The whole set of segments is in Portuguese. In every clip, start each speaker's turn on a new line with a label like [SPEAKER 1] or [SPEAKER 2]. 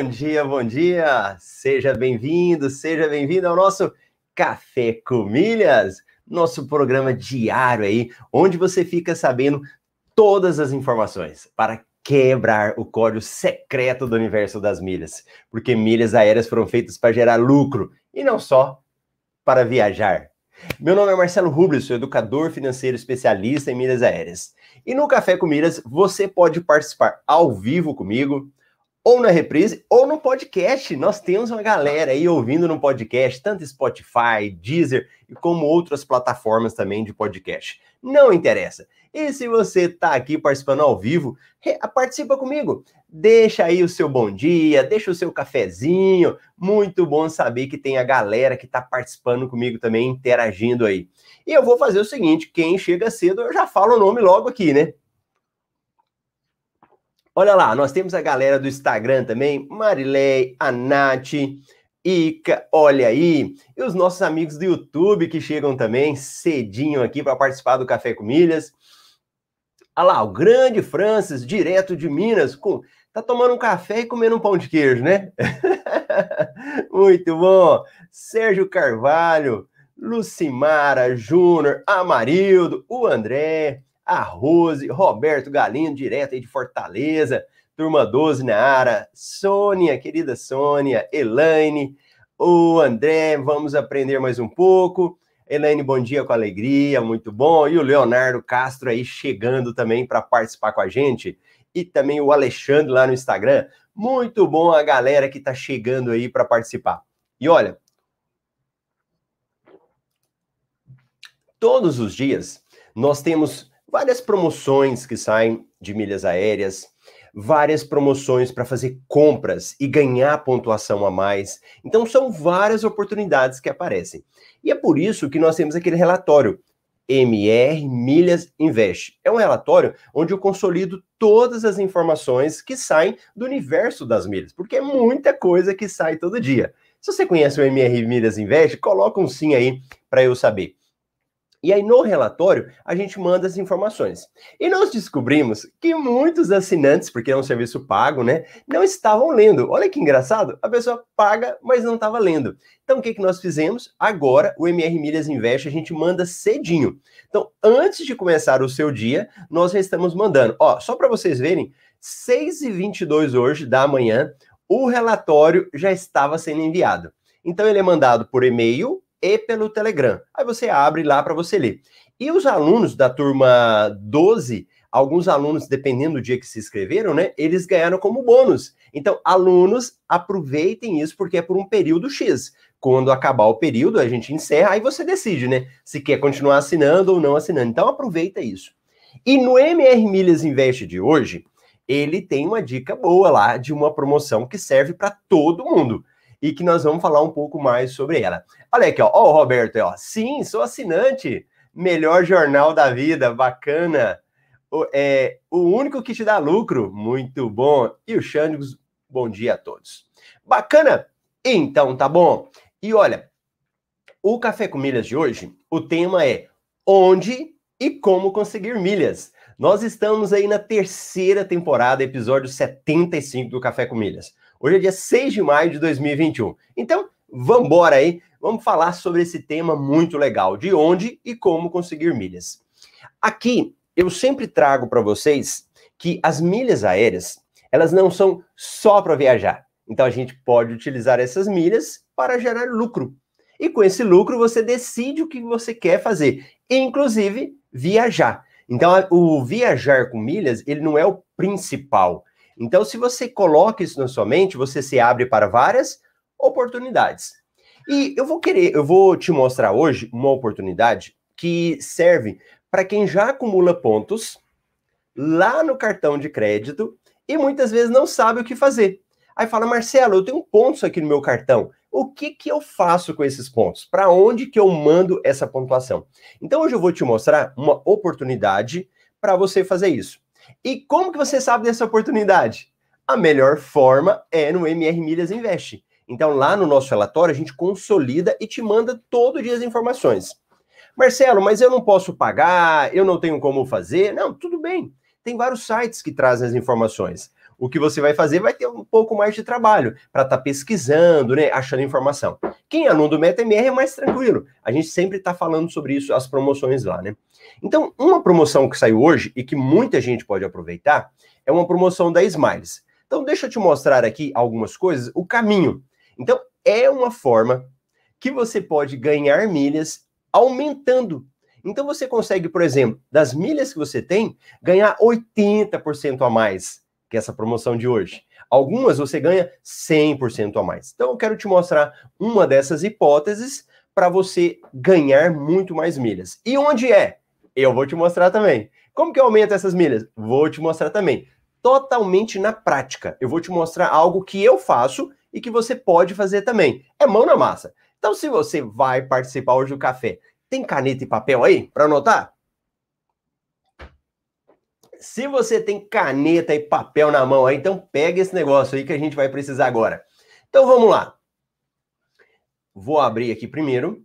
[SPEAKER 1] Bom dia, bom dia. Seja bem-vindo, seja bem-vindo ao nosso Café com Milhas, nosso programa diário aí, onde você fica sabendo todas as informações para quebrar o código secreto do universo das milhas, porque milhas aéreas foram feitas para gerar lucro e não só para viajar. Meu nome é Marcelo Rubles, sou educador financeiro especialista em milhas aéreas. E no Café com Milhas você pode participar ao vivo comigo, ou na reprise, ou no podcast. Nós temos uma galera aí ouvindo no podcast, tanto Spotify, Deezer e como outras plataformas também de podcast. Não interessa. E se você está aqui participando ao vivo, participa comigo. Deixa aí o seu bom dia, deixa o seu cafezinho. Muito bom saber que tem a galera que está participando comigo também, interagindo aí. E eu vou fazer o seguinte: quem chega cedo, eu já falo o nome logo aqui, né? Olha lá, nós temos a galera do Instagram também, Marilei, a Nath, Ica, olha aí, e os nossos amigos do YouTube que chegam também cedinho aqui para participar do Café com Milhas. Olha lá, o grande Francis, direto de Minas, com tá tomando um café e comendo um pão de queijo, né? Muito bom. Sérgio Carvalho, Lucimara Júnior, Amarildo, o André, a Rose, Roberto Galindo, direto aí de Fortaleza, turma 12 na área, Sônia, querida Sônia, Elaine, o André, vamos aprender mais um pouco. Elaine, bom dia com alegria, muito bom. E o Leonardo Castro aí chegando também para participar com a gente. E também o Alexandre lá no Instagram. Muito bom a galera que está chegando aí para participar. E olha, todos os dias nós temos várias promoções que saem de milhas aéreas, várias promoções para fazer compras e ganhar pontuação a mais. Então são várias oportunidades que aparecem. E é por isso que nós temos aquele relatório MR Milhas Invest. É um relatório onde eu consolido todas as informações que saem do universo das milhas, porque é muita coisa que sai todo dia. Se você conhece o MR Milhas Invest, coloca um sim aí para eu saber. E aí, no relatório, a gente manda as informações. E nós descobrimos que muitos assinantes, porque é um serviço pago, né, não estavam lendo. Olha que engraçado, a pessoa paga, mas não estava lendo. Então, o que, que nós fizemos? Agora, o MR Milhas Invest, a gente manda cedinho. Então, antes de começar o seu dia, nós já estamos mandando. Ó, só para vocês verem, 6h22 hoje da manhã, o relatório já estava sendo enviado. Então, ele é mandado por e-mail, e pelo Telegram. Aí você abre lá para você ler. E os alunos da turma 12, alguns alunos, dependendo do dia que se inscreveram, né, eles ganharam como bônus. Então, alunos, aproveitem isso porque é por um período X. Quando acabar o período, a gente encerra, aí você decide, né, se quer continuar assinando ou não assinando. Então, aproveita isso. E no MR Milhas Invest de hoje, ele tem uma dica boa lá de uma promoção que serve para todo mundo e que nós vamos falar um pouco mais sobre ela. Olha aqui, ó, ó o Roberto, ó. Sim, sou assinante. Melhor jornal da vida, bacana. O, é, o único que te dá lucro, muito bom. E o Xandigos, bom dia a todos. Bacana? Então, tá bom. E olha, o Café com Milhas de hoje, o tema é onde e como conseguir milhas. Nós estamos aí na terceira temporada, episódio 75 do Café com Milhas. Hoje é dia 6 de maio de 2021. Então, vamos embora aí, vamos falar sobre esse tema muito legal, de onde e como conseguir milhas. Aqui, eu sempre trago para vocês que as milhas aéreas, elas não são só para viajar. Então, a gente pode utilizar essas milhas para gerar lucro. E com esse lucro, você decide o que você quer fazer, inclusive viajar. Então, o viajar com milhas, ele não é o principal. Então, se você coloca isso na sua mente, você se abre para várias oportunidades. E eu vou querer, eu vou te mostrar hoje uma oportunidade que serve para quem já acumula pontos lá no cartão de crédito e muitas vezes não sabe o que fazer. Aí fala, Marcelo, eu tenho pontos aqui no meu cartão. O que que eu faço com esses pontos? Para onde que eu mando essa pontuação? Então hoje eu vou te mostrar uma oportunidade para você fazer isso. E como que você sabe dessa oportunidade? A melhor forma é no MR Milhas Invest. Então, lá no nosso relatório, a gente consolida e te manda todo dia as informações. Marcelo, mas eu não posso pagar, eu não tenho como fazer. Não, tudo bem. Tem vários sites que trazem as informações. O que você vai fazer vai ter um pouco mais de trabalho para estar tá pesquisando, né, achando informação. Quem é aluno do MetaMR é mais tranquilo. A gente sempre está falando sobre isso, as promoções lá, né? Então, uma promoção que saiu hoje e que muita gente pode aproveitar é uma promoção da Smiles. Então, deixa eu te mostrar aqui algumas coisas, o caminho. Então, é uma forma que você pode ganhar milhas aumentando. Então, você consegue, por exemplo, das milhas que você tem, ganhar 80% a mais que essa promoção de hoje. Algumas você ganha 100% a mais. Então, eu quero te mostrar uma dessas hipóteses para você ganhar muito mais milhas. E onde é? Eu vou te mostrar também. Como que eu aumento essas milhas? Vou te mostrar também. Totalmente na prática. Eu vou te mostrar algo que eu faço e que você pode fazer também. É mão na massa. Então, se você vai participar hoje do café, tem caneta e papel aí para anotar? Se você tem caneta e papel na mão aí, então pega esse negócio aí que a gente vai precisar agora. Então vamos lá. Vou abrir aqui primeiro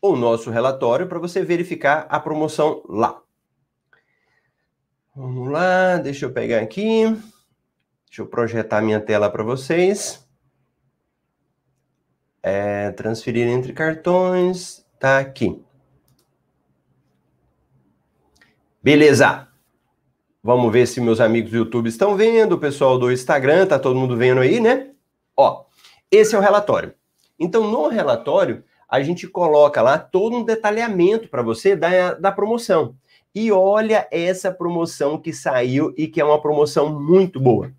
[SPEAKER 1] o nosso relatório para você verificar a promoção lá. Vamos lá, deixa eu pegar aqui. Deixa eu projetar minha tela para vocês. É, transferir entre cartões. Tá aqui. Beleza. Vamos ver se meus amigos do YouTube estão vendo, o pessoal do Instagram, tá todo mundo vendo aí, né? Ó, esse é o relatório. Então, no relatório, a gente coloca lá todo um detalhamento para você da, da promoção. E olha essa promoção que saiu e que é uma promoção muito boa.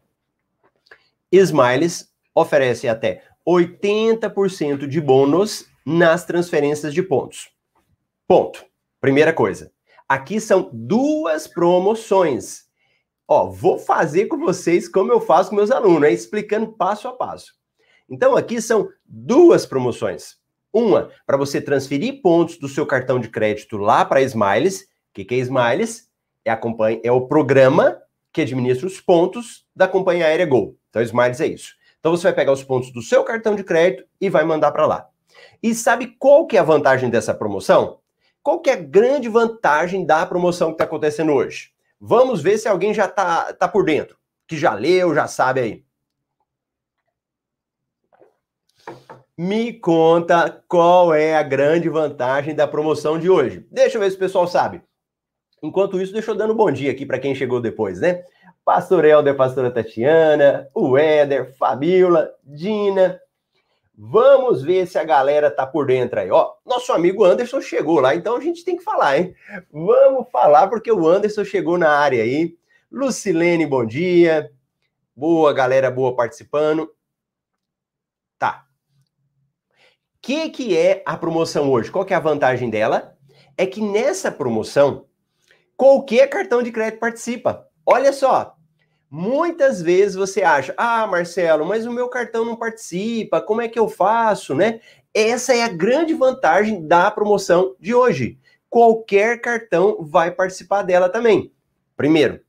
[SPEAKER 1] Smiles oferece até 80% de bônus nas transferências de pontos. Ponto. Primeira coisa. Aqui são duas promoções. Ó, vou fazer com vocês como eu faço com meus alunos, né? explicando passo a passo. Então, aqui são duas promoções. Uma, para você transferir pontos do seu cartão de crédito lá para Smiles. O que, que é Smiles? É, a companhia, é o programa que administra os pontos da companhia aérea Gol. Então, Smiles é isso. Então, você vai pegar os pontos do seu cartão de crédito e vai mandar para lá. E sabe qual que é a vantagem dessa promoção? Qual que é a grande vantagem da promoção que está acontecendo hoje? Vamos ver se alguém já está tá por dentro, que já leu, já sabe aí. Me conta qual é a grande vantagem da promoção de hoje. Deixa eu ver se o pessoal sabe. Enquanto isso, deixa eu dando um bom dia aqui para quem chegou depois, né? Pastor Helder, pastora Tatiana, o Éder, Fabiola, Dina, Vamos ver se a galera tá por dentro aí. Ó, nosso amigo Anderson chegou lá, então a gente tem que falar, hein? Vamos falar porque o Anderson chegou na área aí. Lucilene, bom dia. Boa, galera boa participando. Tá. Que, que é a promoção hoje? Qual que é a vantagem dela? É que nessa promoção, qualquer cartão de crédito participa. Olha só, Muitas vezes você acha, ah, Marcelo, mas o meu cartão não participa, como é que eu faço, né? Essa é a grande vantagem da promoção de hoje. Qualquer cartão vai participar dela também. Primeiro.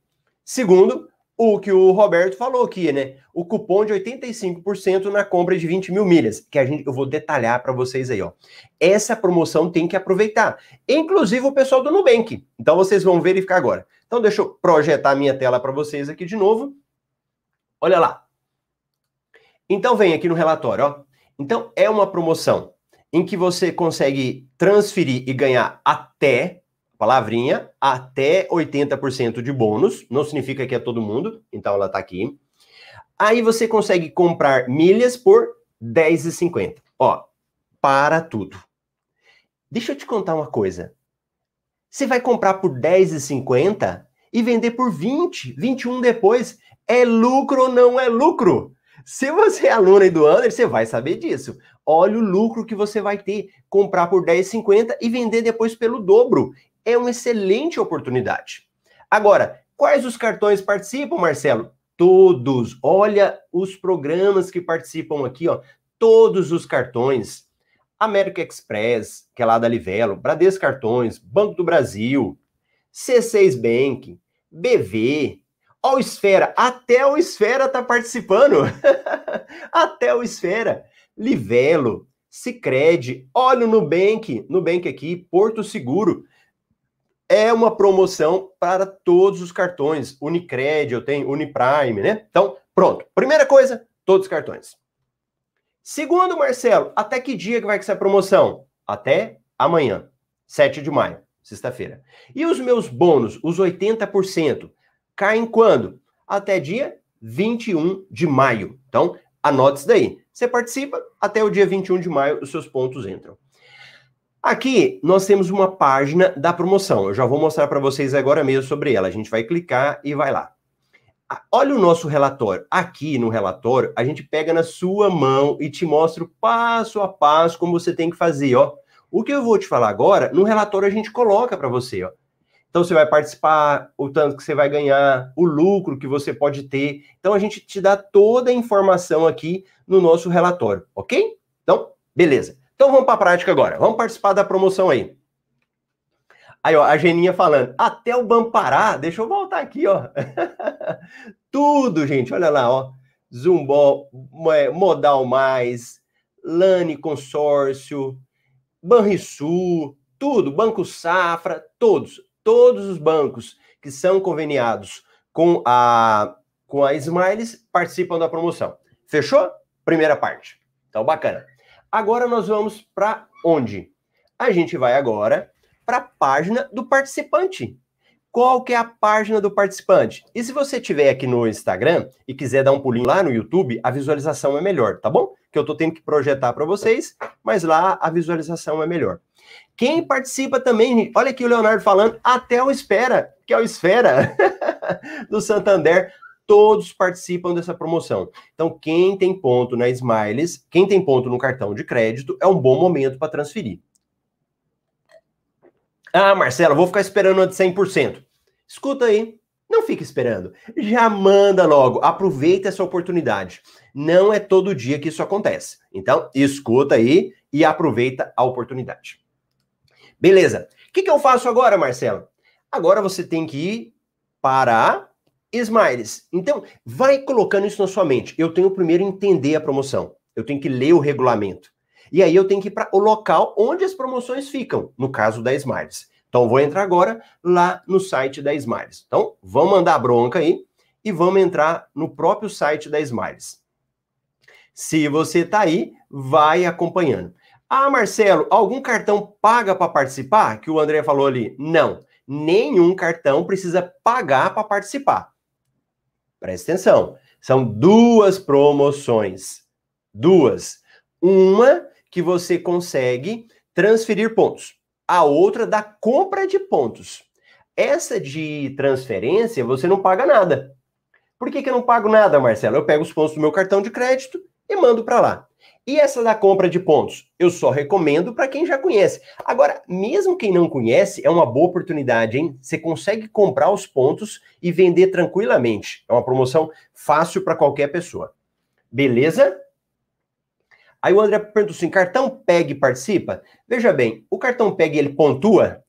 [SPEAKER 1] Segundo, o que o Roberto falou aqui, né? O cupom de 85% na compra de 20 mil milhas, que a gente, eu vou detalhar para vocês aí, ó. Essa promoção tem que aproveitar. Inclusive o pessoal do Nubank. Então vocês vão verificar agora. Então, deixa eu projetar minha tela para vocês aqui de novo. Olha lá. Então, vem aqui no relatório, ó. Então, é uma promoção em que você consegue transferir e ganhar até, palavrinha, até 80% de bônus. Não significa que é todo mundo, então ela está aqui. Aí você consegue comprar milhas por R$10,50. Ó, para tudo. Deixa eu te contar uma coisa. Você vai comprar por 10,50 e vender por 20, 21 depois. É lucro ou não é lucro? Se você é aluno aí do Under, você vai saber disso. Olha o lucro que você vai ter. Comprar por 10,50 e vender depois pelo dobro. É uma excelente oportunidade. Agora, quais os cartões participam, Marcelo? Todos. Olha os programas que participam aqui, ó. Todos os cartões. América Express, que é lá da Livelo, Bradesco Cartões, Banco do Brasil, C6 Bank, BV, o Esfera, até o Esfera tá participando. até o Esfera, Livelo, Sicredi, olha o Nubank, Nubank aqui, Porto Seguro. É uma promoção para todos os cartões. Unicred, eu tenho Uniprime, né? Então, pronto. Primeira coisa, todos os cartões. Segundo, Marcelo, até que dia que vai ser a promoção? Até amanhã, 7 de maio, sexta-feira. E os meus bônus, os 80%, caem quando? Até dia 21 de maio. Então, anote isso daí. Você participa, até o dia 21 de maio, os seus pontos entram. Aqui nós temos uma página da promoção. Eu já vou mostrar para vocês agora mesmo sobre ela. A gente vai clicar e vai lá. Olha o nosso relatório. Aqui no relatório, a gente pega na sua mão e te mostra passo a passo como você tem que fazer, ó. O que eu vou te falar agora, no relatório a gente coloca para você, ó. Então você vai participar, o tanto que você vai ganhar, o lucro que você pode ter. Então a gente te dá toda a informação aqui no nosso relatório, ok? Então, beleza. Então vamos para a prática agora. Vamos participar da promoção aí. Aí, ó, a Geninha falando, até o Bampará, deixa eu voltar aqui, ó. Tudo, gente, olha lá, ó. Zumbó, Modal Mais, Lane Consórcio, Banrisul, tudo, Banco Safra, todos, todos os bancos que são conveniados com a com a Smiles participam da promoção. Fechou? Primeira parte. Então, bacana. Agora nós vamos para onde? A gente vai agora para a página do participante. Qual que é a página do participante? E se você estiver aqui no Instagram e quiser dar um pulinho lá no YouTube, a visualização é melhor, tá bom? Que eu estou tendo que projetar para vocês, mas lá a visualização é melhor. Quem participa também, olha aqui o Leonardo falando, até o Espera, que é o Esfera do Santander todos participam dessa promoção. Então, quem tem ponto na Smiles, quem tem ponto no cartão de crédito, é um bom momento para transferir. Ah, Marcelo, vou ficar esperando a de 100%. Escuta aí, não fique esperando. Já manda logo, aproveita essa oportunidade. Não é todo dia que isso acontece. Então, escuta aí e aproveita a oportunidade. Beleza. O que, que eu faço agora, Marcelo? Agora você tem que ir para Smiles. Então, vai colocando isso na sua mente. Eu tenho primeiro entender a promoção. Eu tenho que ler o regulamento. E aí eu tenho que ir para o local onde as promoções ficam, no caso da Smiles. Então, vou entrar agora lá no site da Smiles. Então, vamos mandar a bronca aí e vamos entrar no próprio site da Smiles. Se você está aí, vai acompanhando. Ah, Marcelo, algum cartão paga para participar? Que o André falou ali. Não, nenhum cartão precisa pagar para participar. Presta atenção. São duas promoções. Duas. Uma que você consegue transferir pontos. A outra da compra de pontos. Essa de transferência, você não paga nada. Por que, que eu não pago nada, Marcelo? Eu pego os pontos do meu cartão de crédito e mando para lá. E essa da compra de pontos? Eu só recomendo para quem já conhece. Agora, mesmo quem não conhece, é uma boa oportunidade, hein? Você consegue comprar os pontos e vender tranquilamente. É uma promoção fácil para qualquer pessoa. Beleza? Aí o André perguntou assim: cartão PEG participa? Veja bem, o cartão PEG ele pontua?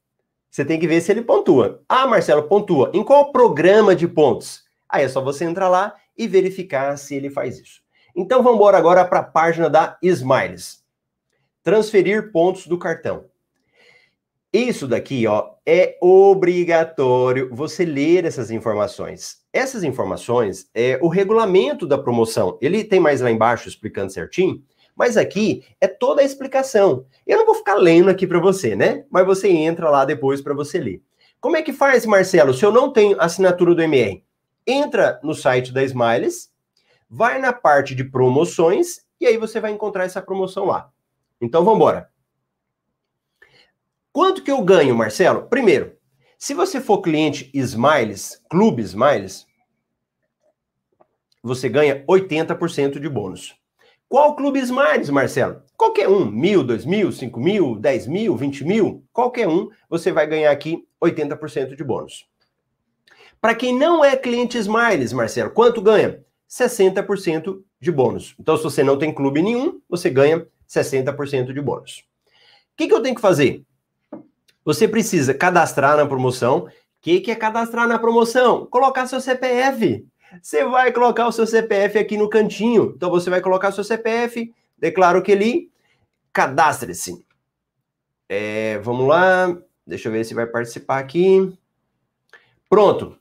[SPEAKER 1] Você tem que ver se ele pontua. Ah, Marcelo, pontua. Em qual programa de pontos? Aí é só você entrar lá e verificar se ele faz isso. Então vamos embora agora para a página da Smiles. Transferir pontos do cartão. Isso daqui, ó, é obrigatório você ler essas informações. Essas informações é o regulamento da promoção. Ele tem mais lá embaixo explicando certinho, mas aqui é toda a explicação. Eu não vou ficar lendo aqui para você, né? Mas você entra lá depois para você ler. Como é que faz, Marcelo? Se eu não tenho assinatura do MR, entra no site da Smiles, vai na parte de promoções e aí você vai encontrar essa promoção lá. Então vamos embora. Quanto que eu ganho, Marcelo? Primeiro, se você for cliente Smiles, Clube Smiles, você ganha 80% de bônus. Qual Clube Smiles, Marcelo? Qualquer um, mil, dois mil, cinco mil, dez mil, vinte mil, qualquer um, você vai ganhar aqui 80% de bônus. Para quem não é cliente Smiles, Marcelo, quanto ganha? 60% de bônus. Então, se você não tem clube nenhum, você ganha 60% de bônus. O que, que eu tenho que fazer? Você precisa cadastrar na promoção. O que, que é cadastrar na promoção? Colocar seu CPF. Você vai colocar o seu CPF aqui no cantinho. Então, você vai colocar seu CPF, declaro que ele cadastre-se. É, vamos lá, Deixa eu ver se vai participar aqui. Pronto.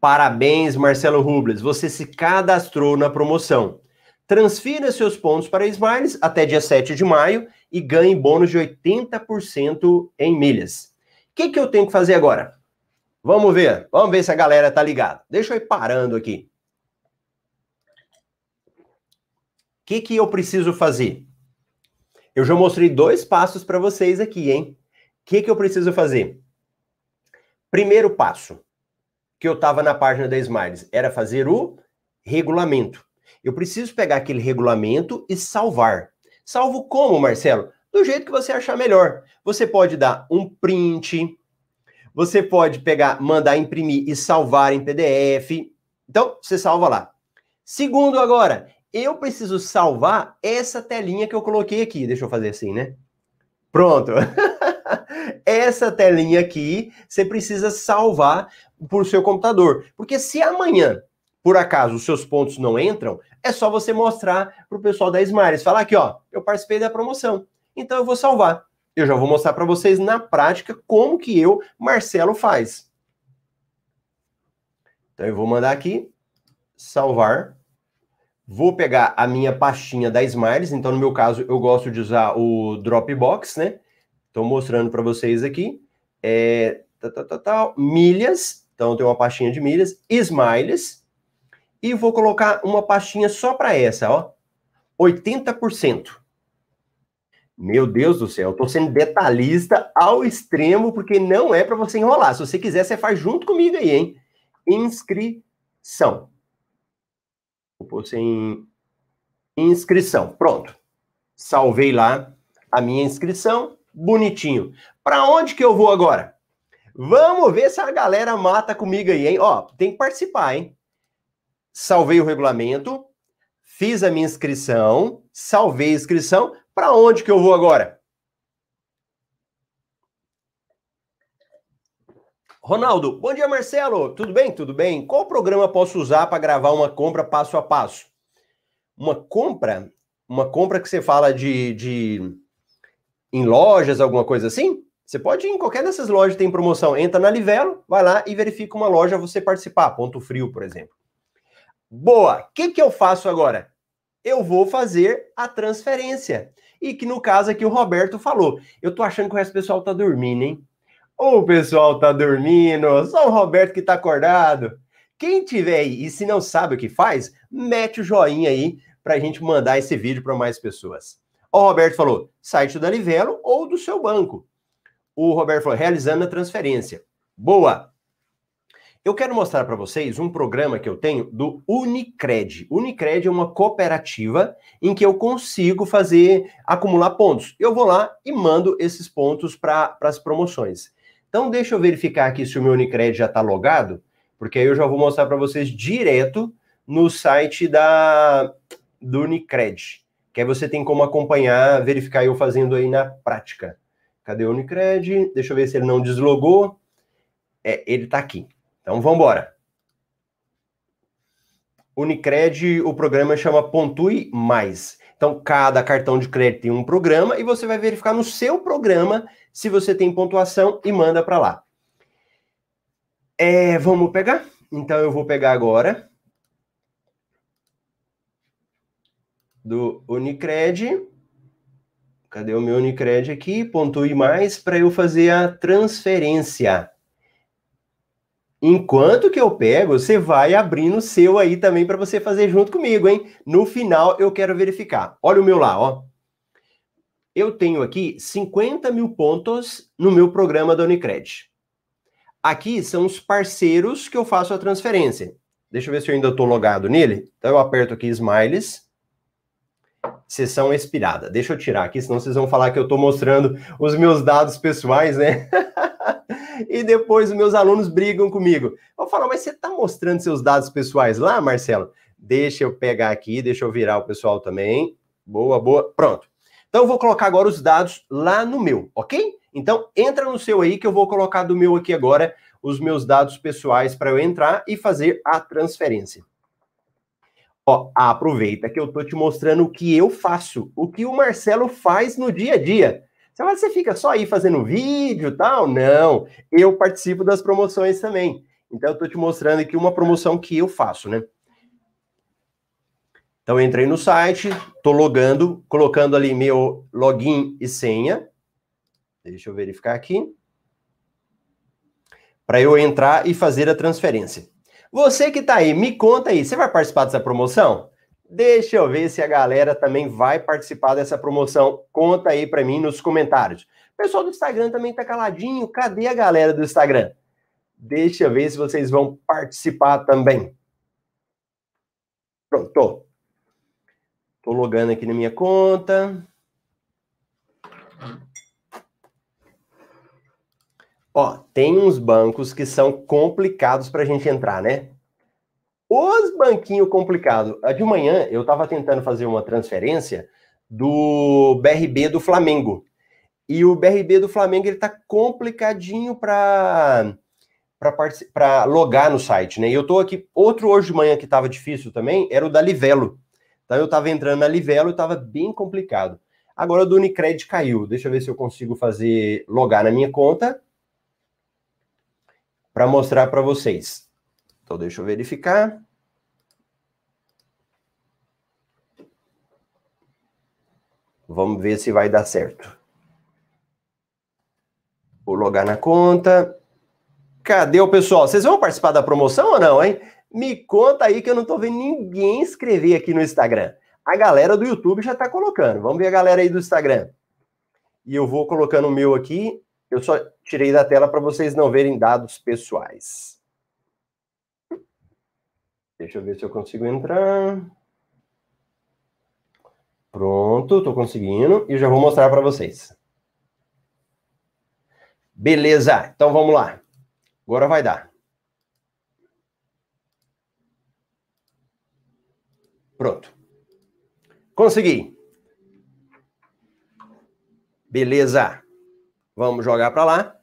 [SPEAKER 1] Parabéns, Marcelo Rubles. Você se cadastrou na promoção. Transfira seus pontos para Smiles até dia 7 de maio e ganhe bônus de 80% em milhas. O que, que eu tenho que fazer agora? Vamos ver. Vamos ver se a galera tá ligada. Deixa eu ir parando aqui. O que, que eu preciso fazer? Eu já mostrei dois passos para vocês aqui, hein? O que, que eu preciso fazer? Primeiro passo, que eu estava na página da Smiles, era fazer o regulamento. Eu preciso pegar aquele regulamento e salvar. Salvo como, Marcelo? Do jeito que você achar melhor. Você pode dar um print, você pode pegar, mandar imprimir e salvar em PDF. Então, você salva lá. Segundo agora, eu preciso salvar essa telinha que eu coloquei aqui. Deixa eu fazer assim, né? Pronto. essa telinha aqui, você precisa salvar por seu computador. Porque se amanhã, por acaso, os seus pontos não entram, é só você mostrar para o pessoal da Smiles. Falar aqui, ó, eu participei da promoção. Então eu vou salvar. Eu já vou mostrar para vocês na prática como que eu, Marcelo, faz. Então eu vou mandar aqui, salvar. Vou pegar a minha pastinha da Smiles, então no meu caso eu gosto de usar o Dropbox, né? Estou mostrando para vocês aqui. É, tá, milhas, então tem uma pastinha de milhas, Smiles, e vou colocar uma pastinha só para essa, ó. 80%. Meu Deus do céu, eu tô sendo detalhista ao extremo, porque não é para você enrolar. Se você quiser, você faz junto comigo aí, hein? Inscrição. Vou pôr sem inscrição. Pronto. Salvei lá a minha inscrição. Bonitinho. Para onde que eu vou agora? Vamos ver se a galera mata comigo aí, hein? Ó, tem que participar, hein? Salvei o regulamento, fiz a minha inscrição, salvei a inscrição. Para onde que eu vou agora? Ronaldo, bom dia, Marcelo. Tudo bem? Tudo bem? Qual programa posso usar para gravar uma compra passo a passo? Uma compra? Uma compra que você fala de, de em lojas, alguma coisa assim? Você pode ir em qualquer dessas lojas que tem promoção. Entra na Livelo, vai lá e verifica uma loja você participar. Ponto Frio, por exemplo. Boa! O que, que eu faço agora? Eu vou fazer a transferência. E que no caso aqui o Roberto falou. Eu tô achando que o resto do pessoal tá dormindo, hein? O pessoal tá dormindo, só o Roberto que tá acordado. Quem tiver aí e se não sabe o que faz, mete o joinha aí pra gente mandar esse vídeo para mais pessoas. O Roberto falou, site da Livelo ou do seu banco. O Roberto falou, realizando a transferência. Boa! Eu quero mostrar para vocês um programa que eu tenho do Unicred. Unicred é uma cooperativa em que eu consigo fazer acumular pontos. Eu vou lá e mando esses pontos para as promoções. Então, deixa eu verificar aqui se o meu Unicred já está logado, porque aí eu já vou mostrar para vocês direto no site da, do Unicred. Que aí você tem como acompanhar, verificar eu fazendo aí na prática. Cadê o Unicred? Deixa eu ver se ele não deslogou. É, ele está aqui. Então, vamos embora. Unicred, o programa chama Pontue Mais. Então, cada cartão de crédito tem um programa e você vai verificar no seu programa se você tem pontuação e manda para lá. É, vamos pegar? Então, eu vou pegar agora do Unicred. Cadê o meu Unicred aqui? Pontue mais para eu fazer a transferência. Enquanto que eu pego, você vai abrindo o seu aí também para você fazer junto comigo, hein? No final eu quero verificar. Olha o meu lá, ó. Eu tenho aqui 50 mil pontos no meu programa da Unicred. Aqui são os parceiros que eu faço a transferência. Deixa eu ver se eu ainda estou logado nele. Então eu aperto aqui Smiles. Sessão expirada. Deixa eu tirar aqui, senão vocês vão falar que eu estou mostrando os meus dados pessoais, né? e depois os meus alunos brigam comigo. Eu falo, mas você está mostrando seus dados pessoais lá, Marcelo? Deixa eu pegar aqui, deixa eu virar o pessoal também. Boa, boa. Pronto. Então eu vou colocar agora os dados lá no meu, ok? Então entra no seu aí que eu vou colocar do meu aqui agora os meus dados pessoais para eu entrar e fazer a transferência. Ó, aproveita que eu tô te mostrando o que eu faço, o que o Marcelo faz no dia a dia. Você fica só aí fazendo vídeo tal? Não, eu participo das promoções também. Então, eu estou te mostrando aqui uma promoção que eu faço, né? Então, entrei no site, estou logando, colocando ali meu login e senha. Deixa eu verificar aqui. Para eu entrar e fazer a transferência. Você que está aí, me conta aí, você vai participar dessa promoção? Deixa eu ver se a galera também vai participar dessa promoção. Conta aí para mim nos comentários. O pessoal do Instagram também tá caladinho. Cadê a galera do Instagram? Deixa eu ver se vocês vão participar também. Pronto. Tô logando aqui na minha conta. Ó, tem uns bancos que são complicados para a gente entrar, né? Os banquinhos complicados. De manhã eu estava tentando fazer uma transferência do BRB do Flamengo. E o BRB do Flamengo ele tá complicadinho para para logar no site, né? E eu tô aqui, outro hoje de manhã que estava difícil também, era o da Livelo. Então eu estava entrando na Livelo e estava bem complicado. Agora o do Unicred caiu. Deixa eu ver se eu consigo fazer logar na minha conta para mostrar para vocês. Então deixa eu verificar. Vamos ver se vai dar certo. Vou logar na conta. Cadê o pessoal? Vocês vão participar da promoção ou não, hein? Me conta aí que eu não tô vendo ninguém escrever aqui no Instagram. A galera do YouTube já tá colocando. Vamos ver a galera aí do Instagram. E eu vou colocando o meu aqui. Eu só tirei da tela para vocês não verem dados pessoais. Deixa eu ver se eu consigo entrar. Pronto, tô conseguindo e já vou mostrar para vocês. Beleza, então vamos lá. Agora vai dar. Pronto. Consegui. Beleza. Vamos jogar para lá.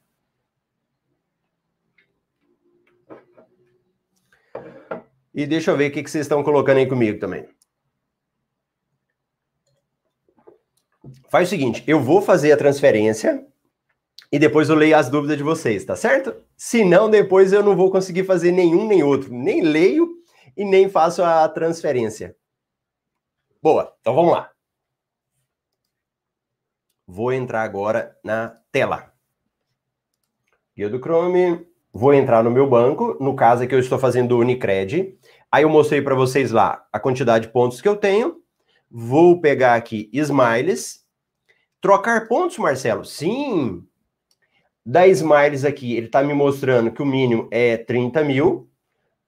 [SPEAKER 1] E deixa eu ver o que vocês estão colocando aí comigo também. Faz o seguinte, eu vou fazer a transferência e depois eu leio as dúvidas de vocês, tá certo? Se não, depois eu não vou conseguir fazer nenhum nem outro. Nem leio e nem faço a transferência. Boa, então vamos lá. Vou entrar agora na tela. Guia do Chrome. Vou entrar no meu banco. No caso aqui eu estou fazendo o Unicred. Aí eu mostrei para vocês lá a quantidade de pontos que eu tenho. Vou pegar aqui Smiles. Trocar pontos, Marcelo? Sim. Da Smiles aqui, ele está me mostrando que o mínimo é 30 mil.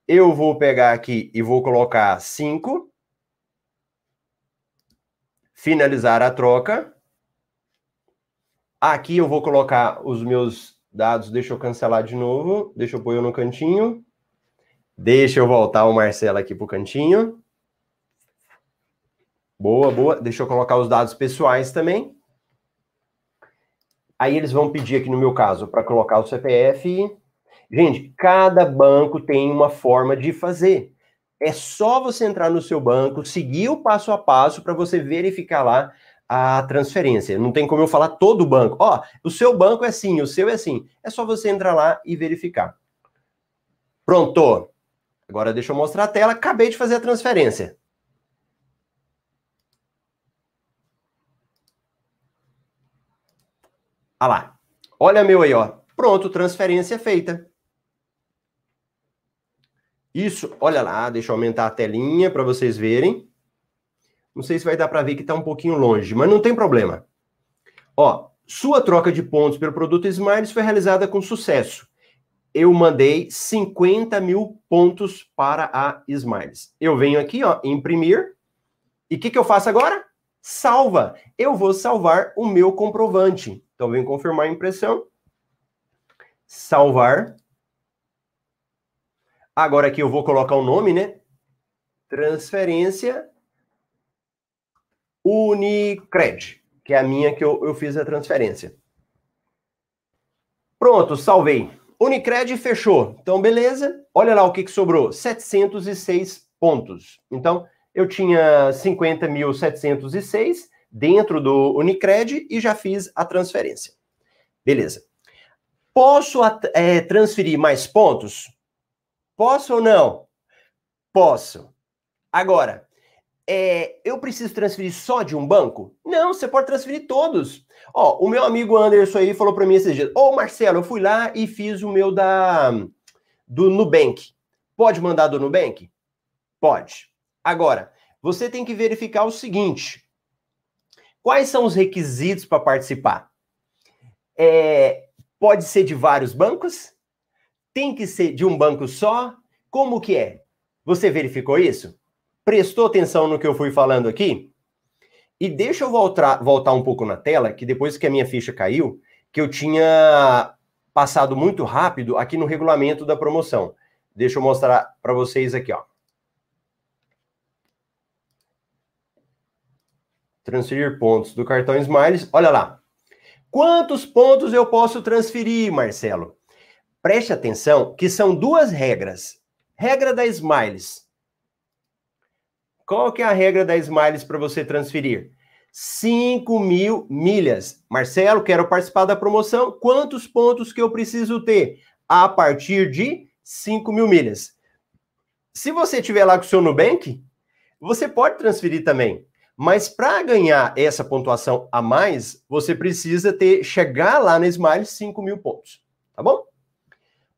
[SPEAKER 1] Eu vou pegar aqui e vou colocar 5. Finalizar a troca. Aqui eu vou colocar os meus dados. Deixa eu cancelar de novo. Deixa eu pôr eu no cantinho. Deixa eu voltar o Marcelo aqui para o cantinho. Boa, boa. Deixa eu colocar os dados pessoais também. Aí eles vão pedir aqui no meu caso para colocar o CPF. Gente, cada banco tem uma forma de fazer. É só você entrar no seu banco, seguir o passo a passo para você verificar lá a transferência. Não tem como eu falar todo o banco. Ó, o seu banco é assim, o seu é assim. É só você entrar lá e verificar. Pronto. Agora deixa eu mostrar a tela. Acabei de fazer a transferência. Olha lá. Olha meu aí, ó. Pronto, transferência feita. Isso, olha lá, deixa eu aumentar a telinha para vocês verem. Não sei se vai dar para ver que está um pouquinho longe, mas não tem problema. Ó, sua troca de pontos pelo produto Smiles foi realizada com sucesso. Eu mandei 50 mil pontos para a Smiles. Eu venho aqui, ó, imprimir. E o que, que eu faço agora? Salva. Eu vou salvar o meu comprovante. Então, vem confirmar a impressão. Salvar. Agora aqui eu vou colocar o nome, né? Transferência Unicred, que é a minha que eu, eu fiz a transferência. Pronto, salvei. Unicred fechou. Então, beleza. Olha lá o que, que sobrou. 706 pontos. Então, eu tinha 50.706 dentro do Unicred e já fiz a transferência. Beleza. Posso é, transferir mais pontos? Posso ou não? Posso. Agora, é, eu preciso transferir só de um banco? Não, você pode transferir todos. Ó, o meu amigo Anderson aí falou para mim esses dias: Ô Marcelo, eu fui lá e fiz o meu da do Nubank. Pode mandar do Nubank? Pode. Agora, você tem que verificar o seguinte: quais são os requisitos para participar? É, pode ser de vários bancos? Tem que ser de um banco só? Como que é? Você verificou isso? Prestou atenção no que eu fui falando aqui? E deixa eu voltar, voltar um pouco na tela, que depois que a minha ficha caiu, que eu tinha passado muito rápido aqui no regulamento da promoção. Deixa eu mostrar para vocês aqui, ó. Transferir pontos do cartão Smiles. Olha lá. Quantos pontos eu posso transferir, Marcelo? Preste atenção que são duas regras. Regra da Smiles. Qual que é a regra da Smiles para você transferir? 5 mil milhas. Marcelo, quero participar da promoção. Quantos pontos que eu preciso ter? A partir de 5 mil milhas. Se você tiver lá com o seu Nubank, você pode transferir também. Mas para ganhar essa pontuação a mais, você precisa ter chegar lá na Smiles 5 mil pontos. Tá bom?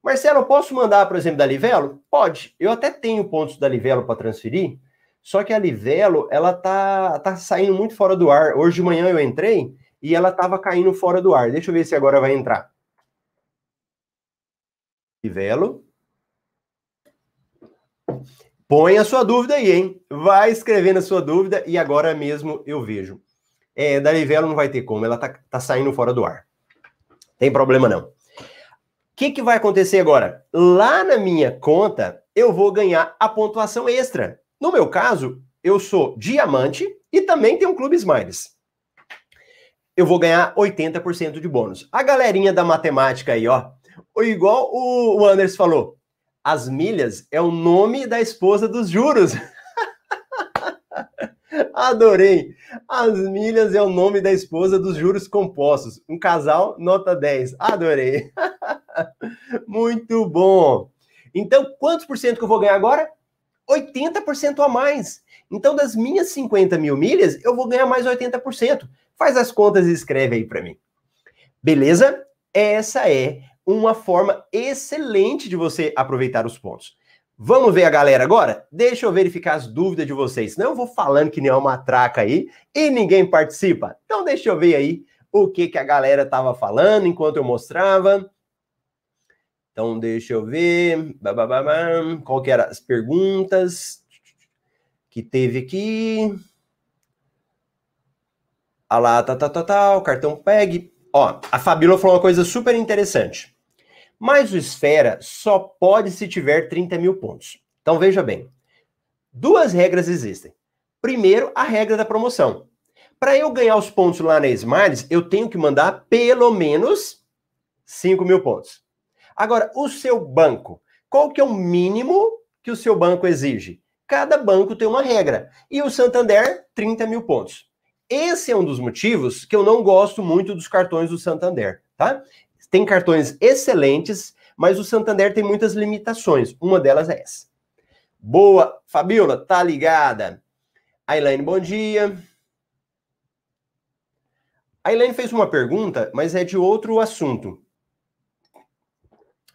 [SPEAKER 1] Marcelo, posso mandar, por exemplo, da Livelo? Pode. Eu até tenho pontos da Livelo para transferir, só que a Livelo, ela tá, tá saindo muito fora do ar. Hoje de manhã eu entrei e ela tava caindo fora do ar. Deixa eu ver se agora vai entrar. Livelo. Põe a sua dúvida aí, hein? Vai escrevendo a sua dúvida e agora mesmo eu vejo. É, da Livelo não vai ter como, ela tá, tá saindo fora do ar. Tem problema não. O que, que vai acontecer agora? Lá na minha conta, eu vou ganhar a pontuação extra. No meu caso, eu sou diamante e também tenho um clube Smiles. Eu vou ganhar 80% de bônus. A galerinha da matemática aí, ó. Igual o Anderson falou, as milhas é o nome da esposa dos juros. Adorei. As milhas é o nome da esposa dos juros compostos. Um casal, nota 10. Adorei. Muito bom. Então, quantos por cento que eu vou ganhar agora? 80% a mais. Então, das minhas 50 mil milhas, eu vou ganhar mais 80%. Faz as contas e escreve aí para mim. Beleza? Essa é uma forma excelente de você aproveitar os pontos. Vamos ver a galera agora? Deixa eu verificar as dúvidas de vocês. Senão eu vou falando que nem uma traca aí e ninguém participa. Então deixa eu ver aí o que, que a galera tava falando enquanto eu mostrava. Então, deixa eu ver. Qual que eram as perguntas que teve aqui? Ah lá, tá, tá, tá, tá, o cartão PEG. Ó, a Fabíola falou uma coisa super interessante. Mas o Esfera só pode se tiver 30 mil pontos. Então, veja bem. Duas regras existem. Primeiro, a regra da promoção. Para eu ganhar os pontos lá na Smiles, eu tenho que mandar pelo menos 5 mil pontos. Agora, o seu banco, qual que é o mínimo que o seu banco exige? Cada banco tem uma regra. E o Santander, 30 mil pontos. Esse é um dos motivos que eu não gosto muito dos cartões do Santander, tá? Tem cartões excelentes, mas o Santander tem muitas limitações. Uma delas é essa. Boa, Fabiola, tá ligada? A Elaine, bom dia. A Elaine fez uma pergunta, mas é de outro assunto.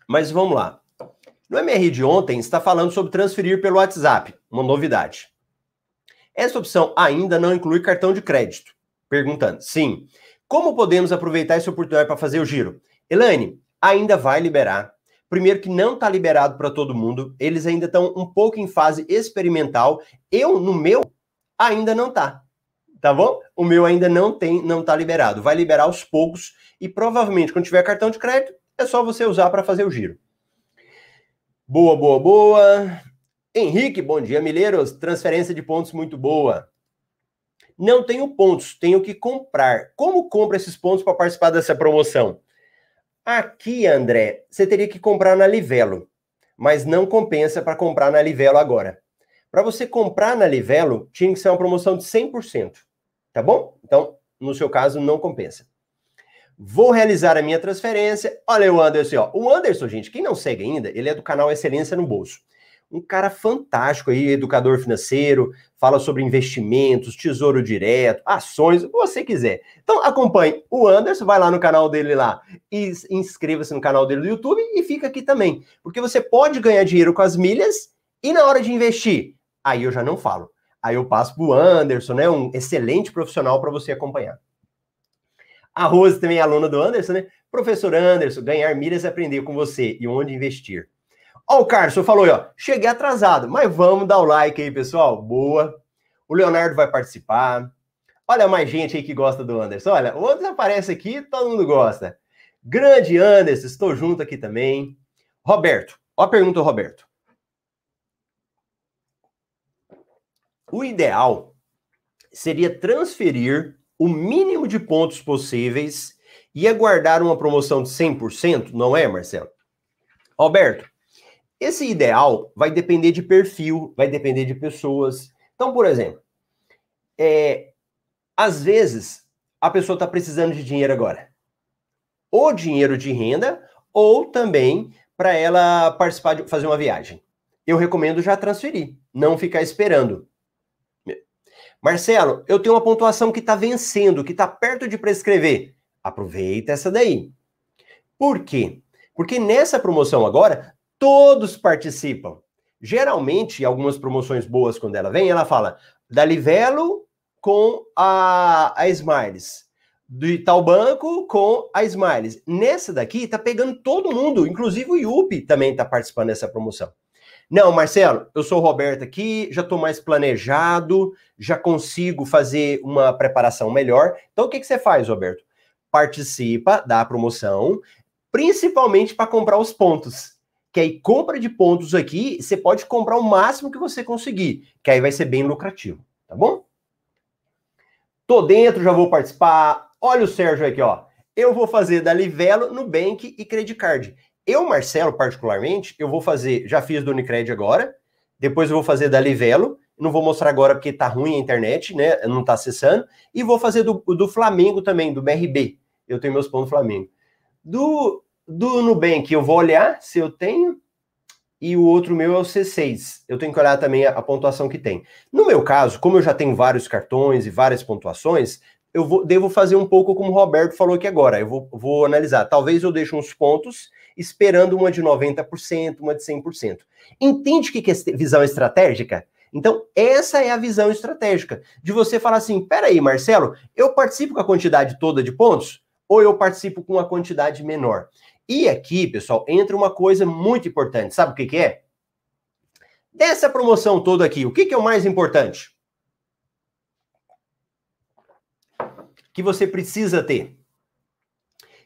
[SPEAKER 1] Mas vamos lá. No MR de ontem está falando sobre transferir pelo WhatsApp, uma novidade. Essa opção ainda não inclui cartão de crédito. Perguntando, sim. Como podemos aproveitar essa oportunidade para fazer o giro? Elaine, ainda vai liberar. Primeiro que não está liberado para todo mundo, eles ainda estão um pouco em fase experimental. Eu, no meu, ainda não tá. Tá bom? O meu ainda não tem, não tá liberado. Vai liberar aos poucos e provavelmente quando tiver cartão de crédito, é só você usar para fazer o giro. Boa, boa, boa. Henrique, bom dia, Mileiros. Transferência de pontos muito boa. Não tenho pontos, tenho que comprar. Como compra esses pontos para participar dessa promoção? Aqui, André, você teria que comprar na Livelo, mas não compensa para comprar na Livelo agora. Para você comprar na Livelo, tinha que ser uma promoção de 100%. tá bom? Então, no seu caso, não compensa. Vou realizar a minha transferência. Olha o Anderson, ó. O Anderson, gente, quem não segue ainda, ele é do canal Excelência no Bolso um cara fantástico aí, educador financeiro, fala sobre investimentos, tesouro direto, ações, o que você quiser. Então acompanhe o Anderson, vai lá no canal dele lá e inscreva-se no canal dele do YouTube e fica aqui também, porque você pode ganhar dinheiro com as milhas e na hora de investir, aí eu já não falo. Aí eu passo para o Anderson, né, um excelente profissional para você acompanhar. A Rose também é aluna do Anderson, né? Professor Anderson, ganhar milhas e aprender com você e onde investir. Ó, o Carlos falou aí, ó. Cheguei atrasado, mas vamos dar o like aí, pessoal. Boa. O Leonardo vai participar. Olha mais gente aí que gosta do Anderson. Olha, o Anderson aparece aqui, todo mundo gosta. Grande Anderson, estou junto aqui também. Roberto, ó a pergunta do Roberto. O ideal seria transferir o mínimo de pontos possíveis e aguardar uma promoção de 100%, não é, Marcelo? Roberto, esse ideal vai depender de perfil, vai depender de pessoas. Então, por exemplo, é, às vezes a pessoa está precisando de dinheiro agora. Ou dinheiro de renda, ou também para ela participar de fazer uma viagem. Eu recomendo já transferir, não ficar esperando. Marcelo, eu tenho uma pontuação que está vencendo, que está perto de prescrever. Aproveita essa daí. Por quê? Porque nessa promoção agora, todos participam. Geralmente, algumas promoções boas, quando ela vem, ela fala da Livelo com a, a Smiles, do Itaú Banco com a Smiles. Nessa daqui, tá pegando todo mundo, inclusive o Yupi também está participando dessa promoção. Não, Marcelo, eu sou o Roberto aqui, já estou mais planejado, já consigo fazer uma preparação melhor. Então, o que, que você faz, Roberto? Participa da promoção, principalmente para comprar os pontos que aí compra de pontos aqui, você pode comprar o máximo que você conseguir, que aí vai ser bem lucrativo, tá bom? Tô dentro, já vou participar. Olha o Sérgio aqui, ó. Eu vou fazer da Livelo, Nubank e Credit Card. Eu, Marcelo, particularmente, eu vou fazer, já fiz do Unicred agora, depois eu vou fazer da Livelo, não vou mostrar agora porque tá ruim a internet, né? Não tá acessando, e vou fazer do, do Flamengo também, do BRB. Eu tenho meus pontos Flamengo. Do do Nubank, eu vou olhar se eu tenho, e o outro meu é o C6. Eu tenho que olhar também a, a, pontuação que tem. No meu caso, como eu já tenho vários cartões e várias pontuações, eu vou, devo fazer um pouco como o Roberto falou aqui agora. Eu vou, vou analisar. Talvez eu deixe uns pontos esperando uma de 90%, uma de 100%. Entende o que é visão estratégica? Então, essa é a visão estratégica. De você falar assim: peraí, Marcelo, eu participo com a quantidade toda de pontos? Ou eu participo com uma quantidade menor? E aqui, pessoal, entra uma coisa muito importante. Sabe o que, que é? Dessa promoção toda aqui, o que, que é o mais importante? Que você precisa ter.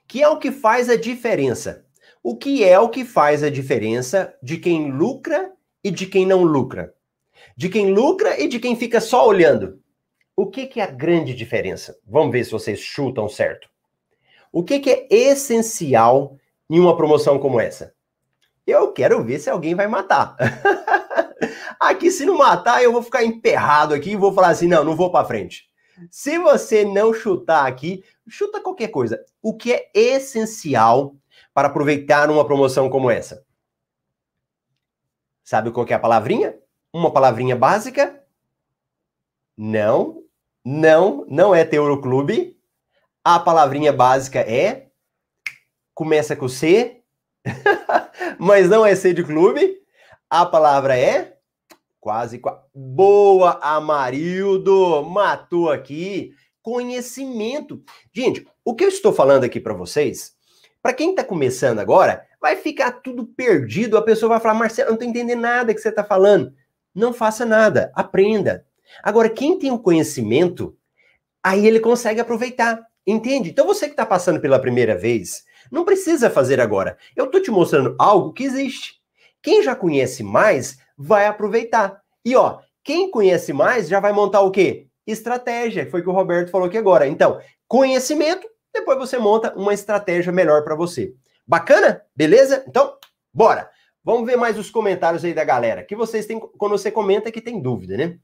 [SPEAKER 1] Que é o que faz a diferença. O que é o que faz a diferença de quem lucra e de quem não lucra? De quem lucra e de quem fica só olhando. O que, que é a grande diferença? Vamos ver se vocês chutam certo. O que, que é essencial em uma promoção como essa? Eu quero ver se alguém vai matar. aqui, se não matar, eu vou ficar emperrado aqui e vou falar assim: não, não vou para frente. Se você não chutar aqui, chuta qualquer coisa. O que é essencial para aproveitar uma promoção como essa? Sabe qual é a palavrinha? Uma palavrinha básica? Não, não, não é Teuroclube. A palavrinha básica é começa com C, mas não é C de clube. A palavra é quase, quase. Boa, Amarildo, matou aqui. Conhecimento. Gente, o que eu estou falando aqui para vocês, para quem está começando agora, vai ficar tudo perdido. A pessoa vai falar, Marcelo, eu não estou entendendo nada que você está falando. Não faça nada, aprenda. Agora, quem tem o conhecimento, aí ele consegue aproveitar. Entende? Então, você que está passando pela primeira vez, não precisa fazer agora. Eu estou te mostrando algo que existe. Quem já conhece mais vai aproveitar. E ó, quem conhece mais já vai montar o quê? Estratégia. Foi o que o Roberto falou aqui agora. Então, conhecimento, depois você monta uma estratégia melhor para você. Bacana? Beleza? Então, bora. Vamos ver mais os comentários aí da galera. Que vocês têm quando você comenta que tem dúvida, né?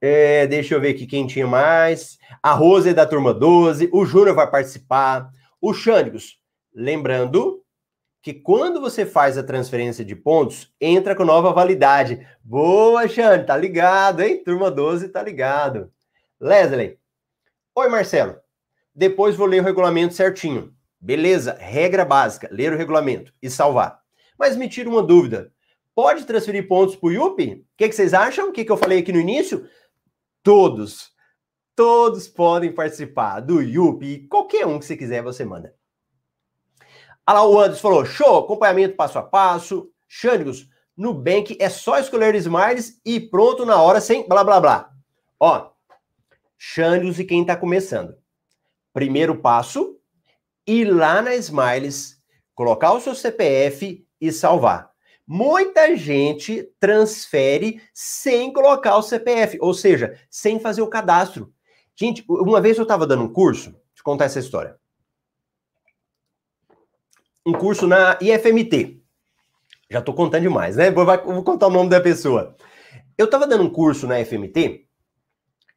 [SPEAKER 1] É, deixa eu ver aqui quem tinha mais. A Rose é da turma 12. O Júnior vai participar. O Xândigos. Lembrando que quando você faz a transferência de pontos, entra com nova validade. Boa, Xande, tá ligado, hein? Turma 12 tá ligado. Leslie. Oi, Marcelo. Depois vou ler o regulamento certinho. Beleza, regra básica, ler o regulamento e salvar. Mas me tira uma dúvida. Pode transferir pontos para o IUP? O que, que, vocês acham? O que, que eu falei aqui no início? Todos, todos podem participar do IUP. Qualquer um que você quiser, você manda. Olha lá, o Anderson falou: show, acompanhamento passo a passo. Xânigos, Nubank é só escolher smiles e pronto na hora, sem blá blá blá. Ó, Xânigos e quem está começando. Primeiro passo, ir lá na Smiles, colocar o seu CPF e salvar. Muita gente transfere sem colocar o CPF, ou seja, sem fazer o cadastro. Gente, uma vez eu estava dando um curso, deixa eu contar essa história. Um curso na IFMT. Já estou contando demais, né? Vou, vou contar o nome da pessoa. Eu estava dando um curso na IFMT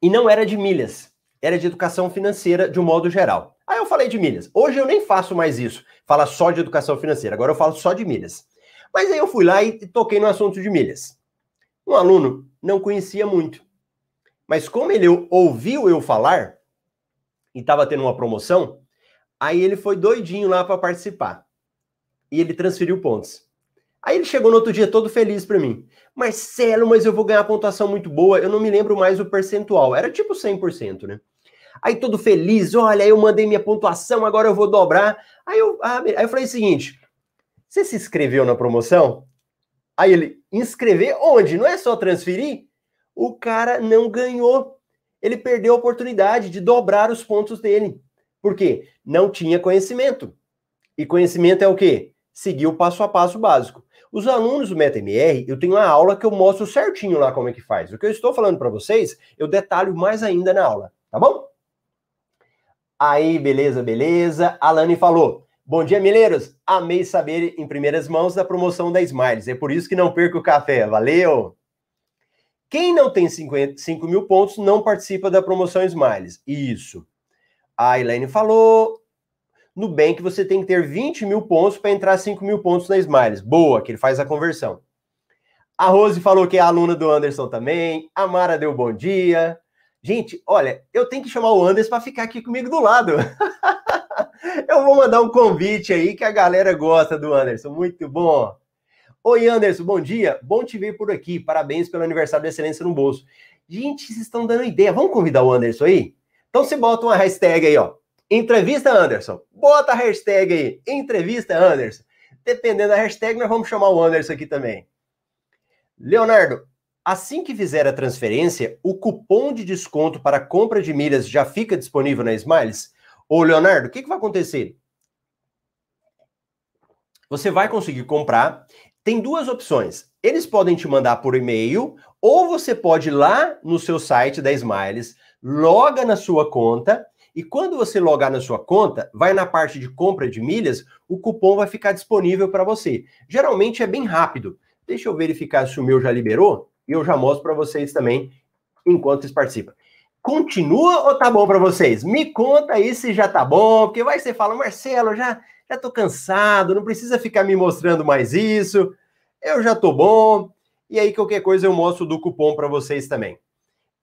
[SPEAKER 1] e não era de milhas, era de educação financeira de um modo geral. Aí eu falei de milhas. Hoje eu nem faço mais isso, fala só de educação financeira. Agora eu falo só de milhas. Mas aí eu fui lá e toquei no assunto de milhas. Um aluno não conhecia muito. Mas como ele ouviu eu falar e estava tendo uma promoção, aí ele foi doidinho lá para participar. E ele transferiu pontos. Aí ele chegou no outro dia todo feliz para mim. Marcelo, mas eu vou ganhar pontuação muito boa. Eu não me lembro mais o percentual. Era tipo 100%, né? Aí todo feliz, olha, eu mandei minha pontuação, agora eu vou dobrar. Aí eu, ah, aí eu falei o seguinte: você se inscreveu na promoção? Aí ele, inscrever onde? Não é só transferir? O cara não ganhou. Ele perdeu a oportunidade de dobrar os pontos dele. Por quê? Não tinha conhecimento. E conhecimento é o quê? Seguir o passo a passo básico. Os alunos do MetaMR, eu tenho uma aula que eu mostro certinho lá como é que faz. O que eu estou falando para vocês, eu detalho mais ainda na aula, tá bom? Aí, beleza, beleza. Alane falou: Bom dia, Mileiros. Amei saber em primeiras mãos da promoção da Smiles. É por isso que não perco o café. Valeu! Quem não tem 5 mil pontos não participa da promoção Smiles. Isso. A Elaine falou. No Bank você tem que ter 20 mil pontos para entrar 5 mil pontos na Smiles. Boa, que ele faz a conversão. A Rose falou que é aluna do Anderson também. A Mara deu bom dia. Gente, olha, eu tenho que chamar o Anderson para ficar aqui comigo do lado. eu vou mandar um convite aí que a galera gosta do Anderson. Muito bom. Oi, Anderson, bom dia. Bom te ver por aqui. Parabéns pelo aniversário da excelência no bolso. Gente, vocês estão dando ideia. Vamos convidar o Anderson aí? Então você bota uma hashtag aí, ó. Entrevista Anderson. Bota a hashtag aí. Entrevista Anderson. Dependendo da hashtag, nós vamos chamar o Anderson aqui também. Leonardo, Assim que fizer a transferência, o cupom de desconto para compra de milhas já fica disponível na Smiles? Ô, Leonardo, o que, que vai acontecer? Você vai conseguir comprar. Tem duas opções. Eles podem te mandar por e-mail, ou você pode ir lá no seu site da Smiles, loga na sua conta, e quando você logar na sua conta, vai na parte de compra de milhas, o cupom vai ficar disponível para você. Geralmente é bem rápido. Deixa eu verificar se o meu já liberou e eu já mostro para vocês também enquanto vocês participam. Continua ou tá bom para vocês? Me conta aí se já tá bom, porque vai ser fala, Marcelo, já já tô cansado, não precisa ficar me mostrando mais isso. Eu já tô bom. E aí qualquer coisa eu mostro do cupom para vocês também.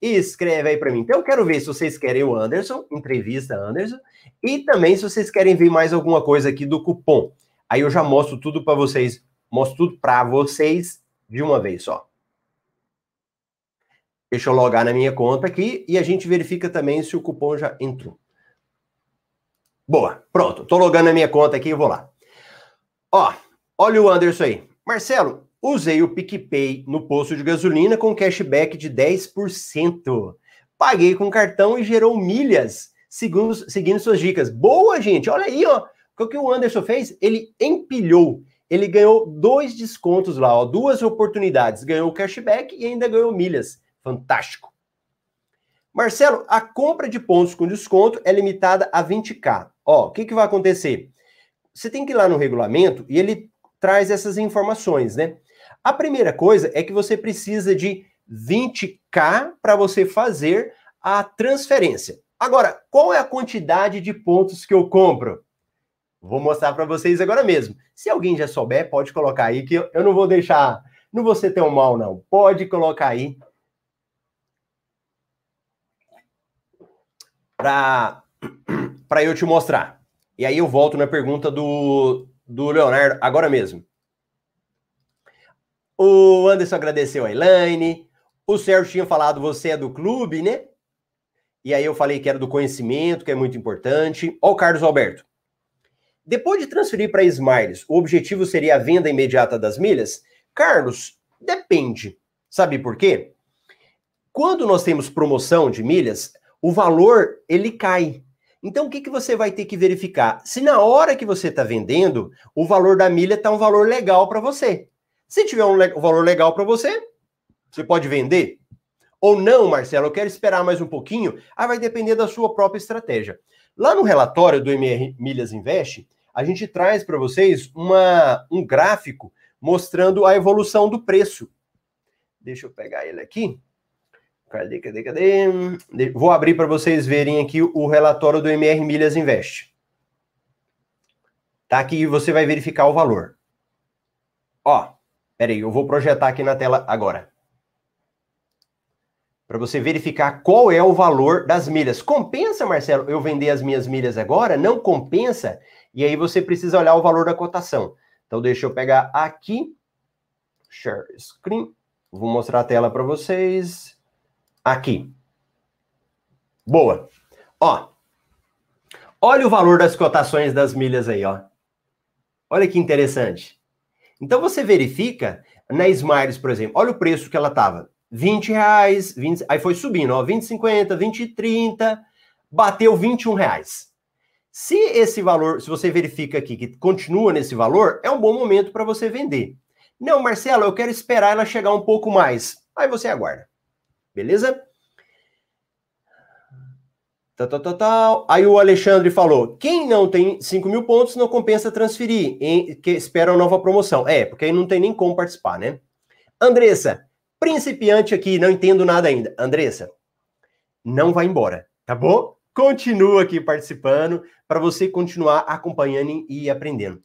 [SPEAKER 1] Escreve aí para mim. Então eu quero ver se vocês querem o Anderson, entrevista Anderson, e também se vocês querem ver mais alguma coisa aqui do cupom. Aí eu já mostro tudo para vocês, mostro tudo para vocês de uma vez só. Deixa eu logar na minha conta aqui e a gente verifica também se o cupom já entrou. Boa, pronto. Tô logando na minha conta aqui e vou lá. Ó, olha o Anderson aí. Marcelo, usei o PicPay no posto de gasolina com cashback de 10%. Paguei com cartão e gerou milhas, seguindo suas dicas. Boa, gente. Olha aí, ó. O que o Anderson fez? Ele empilhou. Ele ganhou dois descontos lá, ó, duas oportunidades. Ganhou cashback e ainda ganhou milhas. Fantástico. Marcelo, a compra de pontos com desconto é limitada a 20k. Ó, o que, que vai acontecer? Você tem que ir lá no regulamento e ele traz essas informações, né? A primeira coisa é que você precisa de 20k para você fazer a transferência. Agora, qual é a quantidade de pontos que eu compro? Vou mostrar para vocês agora mesmo. Se alguém já souber, pode colocar aí que eu não vou deixar, não vou ser tão mal não. Pode colocar aí para eu te mostrar. E aí eu volto na pergunta do, do Leonardo agora mesmo. O Anderson agradeceu a Elaine. O Sérgio tinha falado, você é do clube, né? E aí eu falei que era do conhecimento, que é muito importante. Ó, o Carlos Alberto. Depois de transferir para Smiles, o objetivo seria a venda imediata das milhas? Carlos, depende. Sabe por quê? Quando nós temos promoção de milhas, o valor ele cai. Então o que, que você vai ter que verificar? Se na hora que você está vendendo, o valor da milha está um valor legal para você. Se tiver um, um valor legal para você, você pode vender. Ou não, Marcelo, eu quero esperar mais um pouquinho. Ah, vai depender da sua própria estratégia. Lá no relatório do MR Milhas Invest, a gente traz para vocês uma, um gráfico mostrando a evolução do preço. Deixa eu pegar ele aqui. Cadê, cadê, cadê? Vou abrir para vocês verem aqui o relatório do MR Milhas Invest. Tá aqui você vai verificar o valor. Ó, peraí, eu vou projetar aqui na tela agora para você verificar qual é o valor das milhas. Compensa, Marcelo, eu vender as minhas milhas agora? Não compensa? E aí você precisa olhar o valor da cotação. Então, deixa eu pegar aqui, share screen, vou mostrar a tela para vocês. Aqui. Boa. Ó, olha o valor das cotações das milhas aí, ó. Olha que interessante. Então, você verifica na Smiles, por exemplo, olha o preço que ela estava. 20 reais, 20, aí foi subindo, ó, 20, 50, 20, 30, bateu 21 reais. Se esse valor, se você verifica aqui que continua nesse valor, é um bom momento para você vender. Não, Marcelo, eu quero esperar ela chegar um pouco mais. Aí você aguarda. Beleza? Tal, tal, tal, tal. Aí o Alexandre falou: quem não tem 5 mil pontos não compensa transferir, em, que espera uma nova promoção. É, porque aí não tem nem como participar, né? Andressa, Principiante aqui, não entendo nada ainda. Andressa, não vai embora, tá bom? Continua aqui participando para você continuar acompanhando e aprendendo.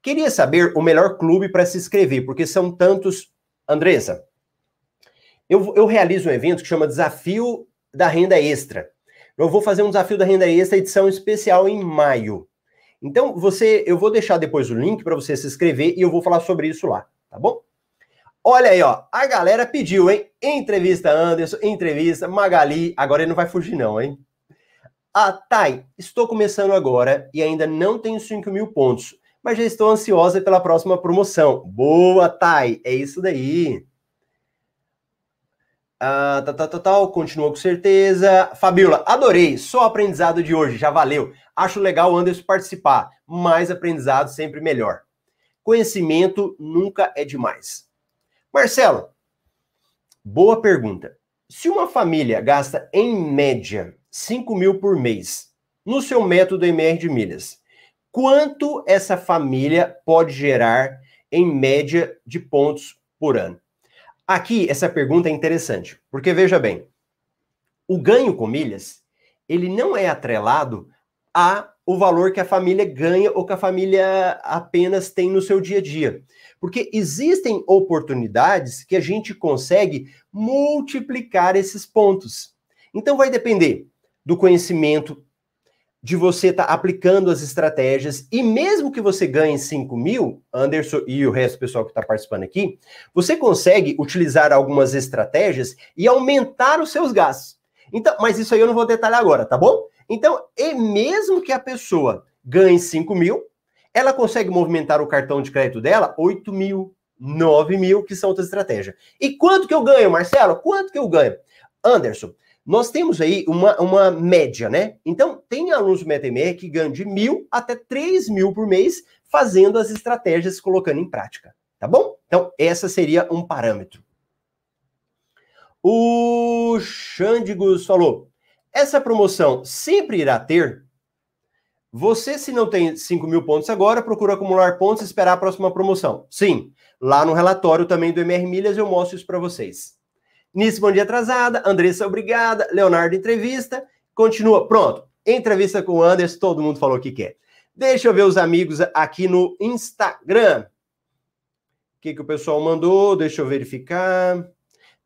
[SPEAKER 1] Queria saber o melhor clube para se inscrever, porque são tantos. Andressa, eu, eu realizo um evento que chama Desafio da Renda Extra. Eu vou fazer um desafio da renda extra, edição especial em maio. Então, você, eu vou deixar depois o link para você se inscrever e eu vou falar sobre isso lá, tá bom? Olha aí, ó. A galera pediu, hein? Entrevista Anderson, entrevista Magali. Agora ele não vai fugir, não, hein? Ah, Thay, estou começando agora e ainda não tenho 5 mil pontos, mas já estou ansiosa pela próxima promoção. Boa, Thay. É isso daí. Ah, tá, tá, tá, tá, continua com certeza. Fabiola, adorei. Só aprendizado de hoje, já valeu. Acho legal o Anderson participar. Mais aprendizado, sempre melhor. Conhecimento nunca é demais. Marcelo, boa pergunta. Se uma família gasta em média 5 mil por mês no seu método MR de milhas, quanto essa família pode gerar em média de pontos por ano? Aqui, essa pergunta é interessante, porque veja bem, o ganho com milhas, ele não é atrelado a o valor que a família ganha ou que a família apenas tem no seu dia a dia. Porque existem oportunidades que a gente consegue multiplicar esses pontos. Então vai depender do conhecimento, de você estar tá aplicando as estratégias, e mesmo que você ganhe 5 mil, Anderson e o resto do pessoal que está participando aqui, você consegue utilizar algumas estratégias e aumentar os seus gastos. Então, mas isso aí eu não vou detalhar agora, tá bom? Então, e mesmo que a pessoa ganhe 5 mil, ela consegue movimentar o cartão de crédito dela 8 mil, 9 mil, que são outras estratégias. E quanto que eu ganho, Marcelo? Quanto que eu ganho? Anderson, nós temos aí uma, uma média, né? Então, tem alunos do MetaMR que ganham de mil até 3 mil por mês fazendo as estratégias, colocando em prática, tá bom? Então, essa seria um parâmetro. O Xandigos falou, essa promoção sempre irá ter? Você, se não tem 5 mil pontos agora, procura acumular pontos e esperar a próxima promoção. Sim, lá no relatório também do MR Milhas eu mostro isso para vocês. Nisso, bom dia atrasada. Andressa, obrigada. Leonardo, entrevista. Continua. Pronto. Entrevista com o Anderson, todo mundo falou o que quer. Deixa eu ver os amigos aqui no Instagram. O que, que o pessoal mandou? Deixa eu verificar.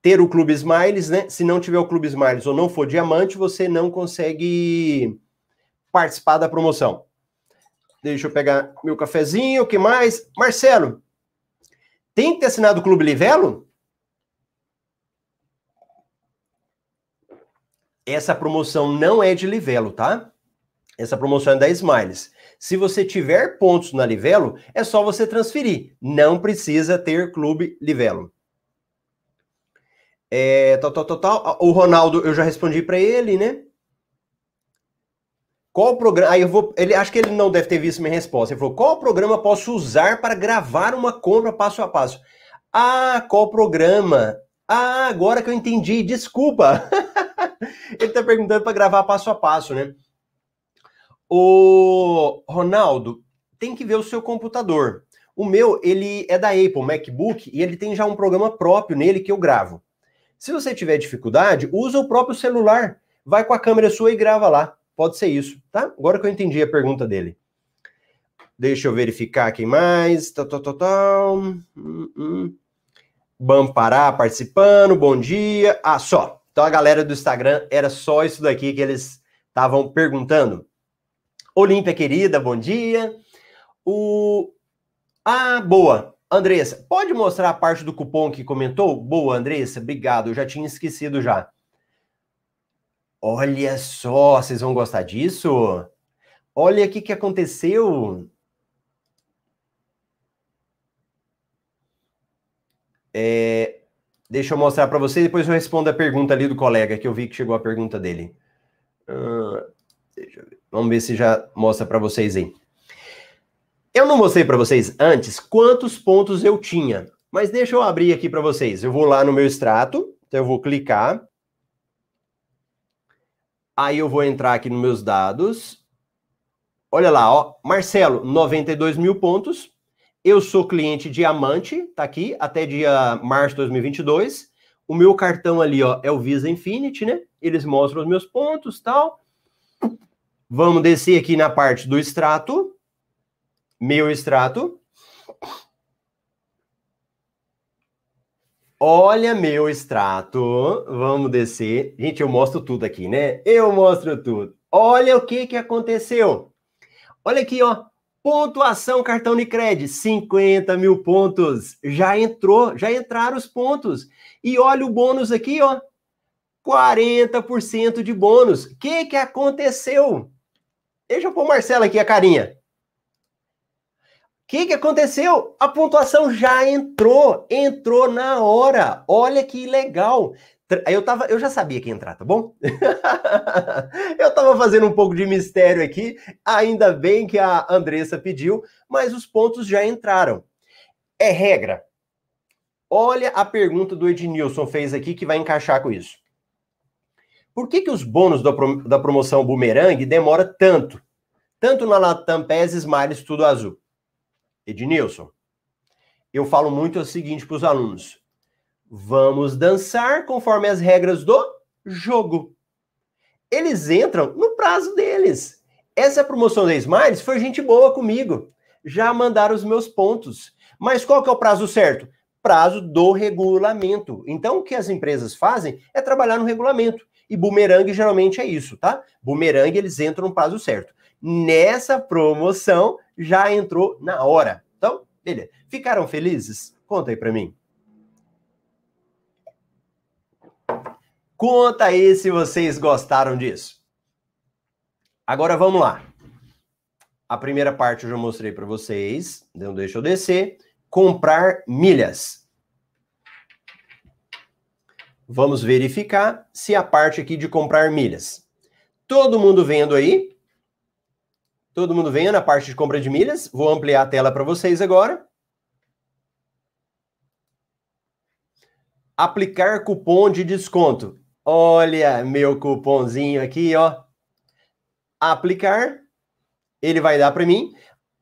[SPEAKER 1] Ter o Clube Smiles, né? Se não tiver o Clube Smiles ou não for diamante, você não consegue participar da promoção. Deixa eu pegar meu cafezinho. O que mais? Marcelo, tem que ter assinado o Clube Livelo? Essa promoção não é de Livelo, tá? Essa promoção é da Smiles. Se você tiver pontos na Livelo, é só você transferir. Não precisa ter Clube Livelo. É, tal, tal, tal, tal. O Ronaldo, eu já respondi para ele, né? Qual programa? Aí eu vou. Ele acho que ele não deve ter visto minha resposta. Ele falou: qual programa posso usar para gravar uma compra passo a passo? Ah, qual programa? Ah, agora que eu entendi. Desculpa. ele está perguntando para gravar passo a passo, né? O Ronaldo tem que ver o seu computador. O meu, ele é da Apple, MacBook, e ele tem já um programa próprio nele que eu gravo. Se você tiver dificuldade, usa o próprio celular. Vai com a câmera sua e grava lá. Pode ser isso, tá? Agora que eu entendi a pergunta dele. Deixa eu verificar quem mais. Tal, tal, tal, tal. Hum, hum. Bam Pará participando, bom dia. Ah, só. Então a galera do Instagram era só isso daqui que eles estavam perguntando. Olímpia querida, bom dia. O Ah, boa. Andressa, pode mostrar a parte do cupom que comentou? Boa, Andressa, obrigado. Eu já tinha esquecido já. Olha só, vocês vão gostar disso? Olha o que, que aconteceu. É, deixa eu mostrar para vocês, depois eu respondo a pergunta ali do colega, que eu vi que chegou a pergunta dele. Uh, ver. Vamos ver se já mostra para vocês aí. Eu não mostrei para vocês antes quantos pontos eu tinha, mas deixa eu abrir aqui para vocês. Eu vou lá no meu extrato, então eu vou clicar. Aí eu vou entrar aqui nos meus dados. Olha lá, ó, Marcelo, 92 mil pontos. Eu sou cliente diamante, tá aqui, até dia março de 2022. O meu cartão ali, ó, é o Visa Infinity, né? Eles mostram os meus pontos, tal. Vamos descer aqui na parte do extrato. Meu extrato. Olha meu extrato. Vamos descer. Gente, eu mostro tudo aqui, né? Eu mostro tudo. Olha o que que aconteceu. Olha aqui, ó. Pontuação cartão de crédito, 50 mil pontos. Já entrou, já entraram os pontos. E olha o bônus aqui, ó. 40% de bônus. O que que aconteceu? Deixa eu pôr o Marcelo aqui a carinha. O que, que aconteceu? A pontuação já entrou, entrou na hora. Olha que legal. Eu, tava, eu já sabia que ia entrar, tá bom? eu tava fazendo um pouco de mistério aqui, ainda bem que a Andressa pediu, mas os pontos já entraram. É regra. Olha a pergunta do Ednilson fez aqui que vai encaixar com isso. Por que, que os bônus da, da promoção Boomerang demora tanto? Tanto na Latam PES, Smiles, tudo azul. Ednilson, eu falo muito o seguinte para os alunos. Vamos dançar conforme as regras do jogo. Eles entram no prazo deles. Essa promoção da Smiles foi gente boa comigo. Já mandaram os meus pontos. Mas qual que é o prazo certo? Prazo do regulamento. Então, o que as empresas fazem é trabalhar no regulamento. E bumerangue geralmente é isso, tá? Bumerangue eles entram no prazo certo. Nessa promoção já entrou na hora. Então, beleza. Ficaram felizes? Conta aí para mim. Conta aí se vocês gostaram disso. Agora vamos lá. A primeira parte eu já mostrei para vocês. Então deixa eu descer. Comprar milhas. Vamos verificar se a parte aqui de comprar milhas. Todo mundo vendo aí? Todo mundo vendo a parte de compra de milhas? Vou ampliar a tela para vocês agora. Aplicar cupom de desconto. Olha meu cupomzinho aqui, ó. Aplicar. Ele vai dar para mim.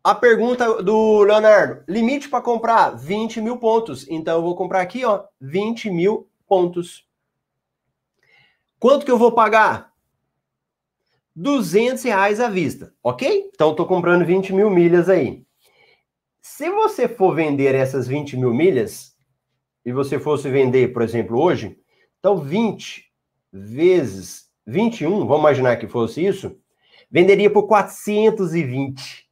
[SPEAKER 1] A pergunta do Leonardo: limite para comprar 20 mil pontos. Então eu vou comprar aqui, ó, 20 mil pontos. Quanto que eu vou pagar? 200 reais à vista, ok? Então, estou comprando 20 mil milhas aí. Se você for vender essas 20 mil milhas, e você fosse vender, por exemplo, hoje, então 20 vezes 21, vamos imaginar que fosse isso, venderia por 420.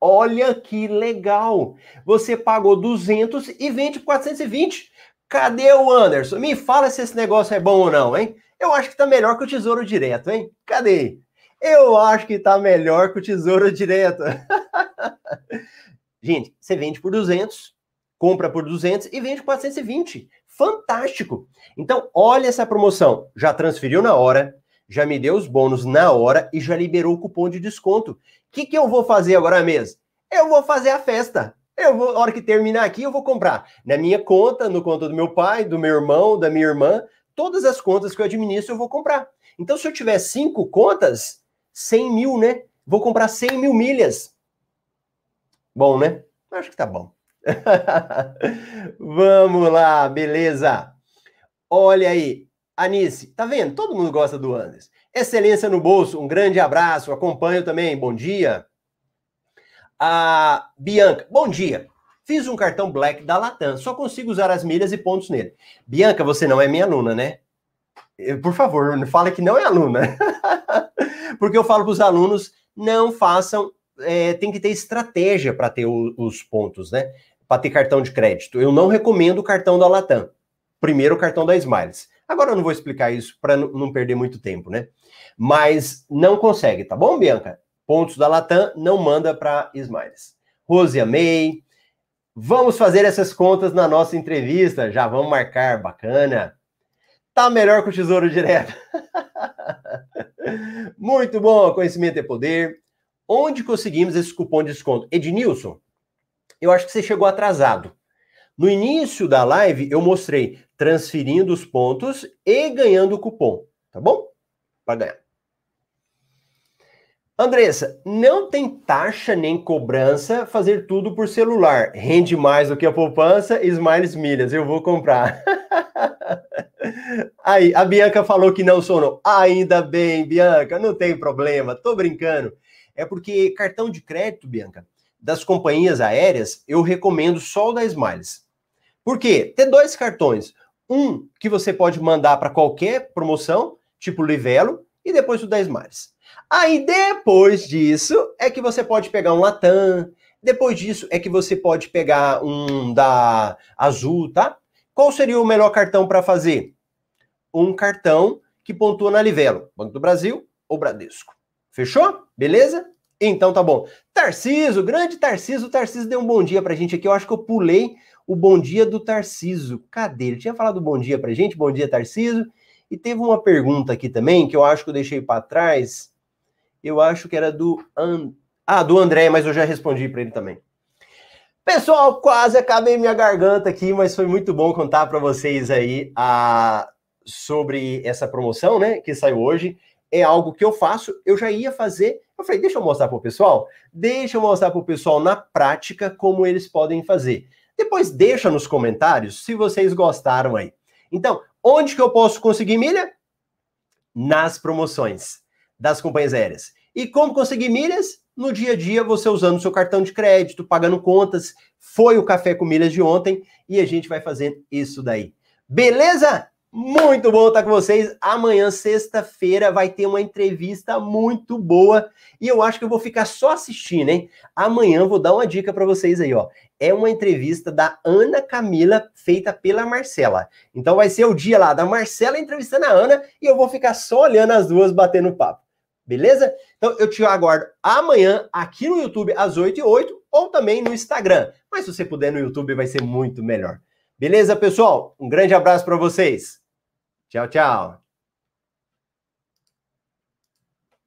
[SPEAKER 1] Olha que legal! Você pagou 200 e vende por 420. Cadê o Anderson? Me fala se esse negócio é bom ou não, hein? Eu acho que tá melhor que o Tesouro Direto, hein? Cadê? Eu acho que tá melhor que o Tesouro Direto. Gente, você vende por 200, compra por 200 e vende por 420. Fantástico! Então, olha essa promoção. Já transferiu na hora, já me deu os bônus na hora e já liberou o cupom de desconto. O que, que eu vou fazer agora mesmo? Eu vou fazer a festa. Eu vou, hora que terminar aqui, eu vou comprar na minha conta, no conta do meu pai, do meu irmão, da minha irmã, todas as contas que eu administro, eu vou comprar. Então, se eu tiver cinco contas, 100 mil, né? Vou comprar 100 mil milhas. Bom, né? Acho que tá bom. Vamos lá, beleza. Olha aí, Anice, tá vendo? Todo mundo gosta do Anderson. Excelência no bolso, um grande abraço. Acompanho também, bom dia. A Bianca, bom dia. Fiz um cartão Black da Latam, só consigo usar as milhas e pontos nele. Bianca, você não é minha aluna, né? Por favor, fale que não é aluna. Porque eu falo para os alunos, não façam, é, tem que ter estratégia para ter o, os pontos, né? Para ter cartão de crédito. Eu não recomendo o cartão da Latam. Primeiro o cartão da Smiles. Agora eu não vou explicar isso para não perder muito tempo, né? Mas não consegue, tá bom, Bianca? Pontos da Latam não manda para Smiles. Rose, amei. Vamos fazer essas contas na nossa entrevista. Já vamos marcar, bacana. Tá melhor que o Tesouro Direto. Muito bom, conhecimento é poder. Onde conseguimos esse cupom de desconto? Ednilson, eu acho que você chegou atrasado. No início da live, eu mostrei transferindo os pontos e ganhando o cupom, tá bom? Para ganhar. Andressa, não tem taxa nem cobrança fazer tudo por celular. Rende mais do que a poupança, Smiles Milhas. Eu vou comprar. Aí, a Bianca falou que não sonou. Ainda bem, Bianca, não tem problema, tô brincando. É porque cartão de crédito, Bianca, das companhias aéreas, eu recomendo só o da Smiles. Por quê? Dois cartões. Um que você pode mandar para qualquer promoção, tipo Livelo, e depois o da Smiles. Aí depois disso é que você pode pegar um Latam, depois disso é que você pode pegar um da Azul, tá? Qual seria o melhor cartão para fazer? Um cartão que pontua na Livelo, Banco do Brasil ou Bradesco. Fechou? Beleza? Então tá bom. Tarciso, grande Tarciso, o Tarciso deu um bom dia pra gente aqui. Eu acho que eu pulei o bom dia do Tarciso. Cadê? Ele tinha falado bom dia pra gente. Bom dia, Tarciso. E teve uma pergunta aqui também que eu acho que eu deixei para trás. Eu acho que era do And... Ah, do André, mas eu já respondi para ele também. Pessoal, quase acabei minha garganta aqui, mas foi muito bom contar para vocês aí a... sobre essa promoção, né, que saiu hoje. É algo que eu faço, eu já ia fazer. Eu falei, deixa eu mostrar para o pessoal. Deixa eu mostrar para o pessoal na prática como eles podem fazer. Depois deixa nos comentários se vocês gostaram aí. Então, onde que eu posso conseguir milha? Nas promoções das companhias aéreas. E como conseguir milhas? No dia a dia, você usando seu cartão de crédito, pagando contas. Foi o café com milhas de ontem e a gente vai fazendo isso daí. Beleza? Muito bom estar com vocês. Amanhã, sexta-feira, vai ter uma entrevista muito boa e eu acho que eu vou ficar só assistindo, hein? Amanhã vou dar uma dica para vocês aí, ó. É uma entrevista da Ana Camila feita pela Marcela. Então vai ser o dia lá da Marcela entrevistando a Ana e eu vou ficar só olhando as duas batendo papo. Beleza? Então eu te aguardo amanhã aqui no YouTube às 8 e 8 ou também no Instagram. Mas se você puder no YouTube vai ser muito melhor. Beleza, pessoal? Um grande abraço para vocês. Tchau, tchau.